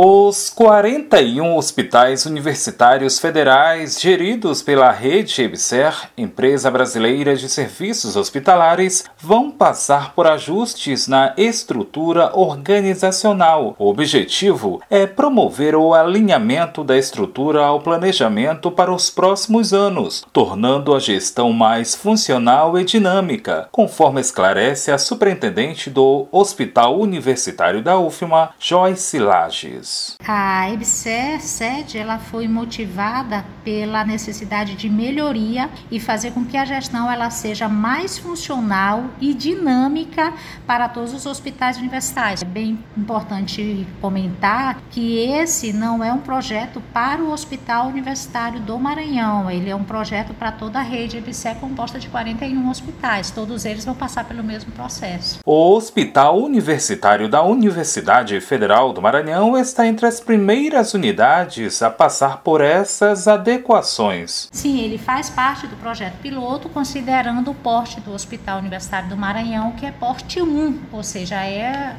Os 41 hospitais universitários federais geridos pela Rede EBSER, empresa brasileira de serviços hospitalares, vão passar por ajustes na estrutura organizacional. O objetivo é promover o alinhamento da estrutura ao planejamento para os próximos anos, tornando a gestão mais funcional e dinâmica, conforme esclarece a superintendente do Hospital Universitário da UFMA, Joyce Lages. A EBSER sede ela foi motivada pela necessidade de melhoria e fazer com que a gestão ela seja mais funcional e dinâmica para todos os hospitais universitários. É bem importante comentar que esse não é um projeto para o Hospital Universitário do Maranhão, ele é um projeto para toda a rede EBSER composta de 41 hospitais. Todos eles vão passar pelo mesmo processo. O Hospital Universitário da Universidade Federal do Maranhão está está entre as primeiras unidades a passar por essas adequações. Sim, ele faz parte do projeto piloto, considerando o porte do Hospital Universitário do Maranhão, que é porte 1, ou seja, é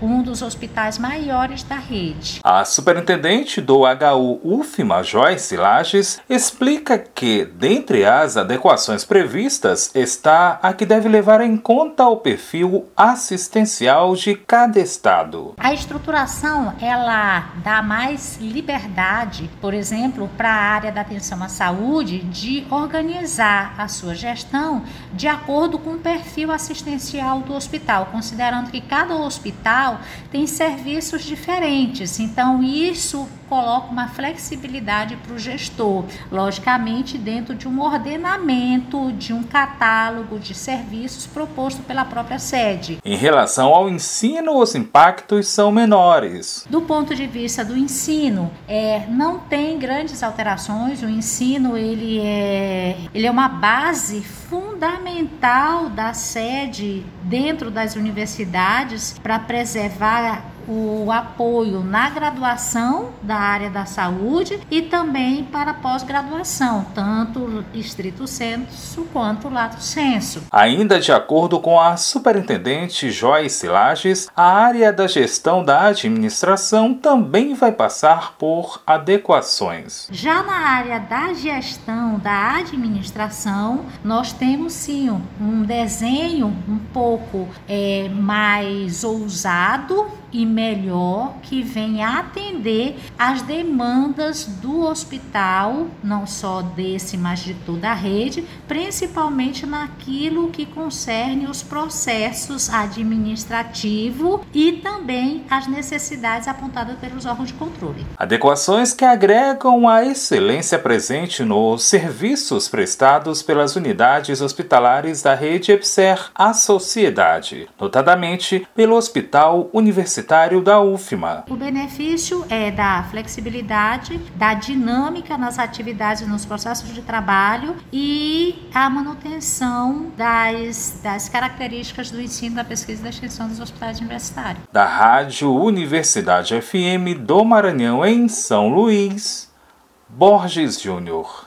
um dos hospitais maiores da rede. A superintendente do HU UFMA, Joyce Lages, explica que, dentre as adequações previstas, está a que deve levar em conta o perfil assistencial de cada estado. A estruturação, ela dar mais liberdade, por exemplo, para a área da atenção à saúde de organizar a sua gestão de acordo com o perfil assistencial do hospital, considerando que cada hospital tem serviços diferentes. Então, isso coloca uma flexibilidade para o gestor, logicamente dentro de um ordenamento, de um catálogo de serviços proposto pela própria sede. Em relação ao ensino, os impactos são menores. Do ponto de vista do ensino, é, não tem grandes alterações. O ensino ele é, ele é uma base fundamental da sede dentro das universidades para preservar o apoio na graduação da área da saúde e também para pós-graduação, tanto estrito senso quanto lato senso. Ainda de acordo com a superintendente Joyce Lages, a área da gestão da administração também vai passar por adequações. Já na área da gestão da administração, nós temos sim um desenho um pouco é, mais ousado e melhor que venha atender as demandas do hospital, não só desse, mas de toda a rede, principalmente naquilo que concerne os processos administrativos e também as necessidades apontadas pelos órgãos de controle. Adequações que agregam a excelência presente nos serviços prestados pelas unidades hospitalares da rede EPSER à sociedade, notadamente pelo Hospital Universitário universitário da UFMA. O benefício é da flexibilidade, da dinâmica nas atividades nos processos de trabalho e a manutenção das, das características do ensino, da pesquisa e da extensão dos hospitais universitários. Da Rádio Universidade FM do Maranhão, em São Luís, Borges Júnior.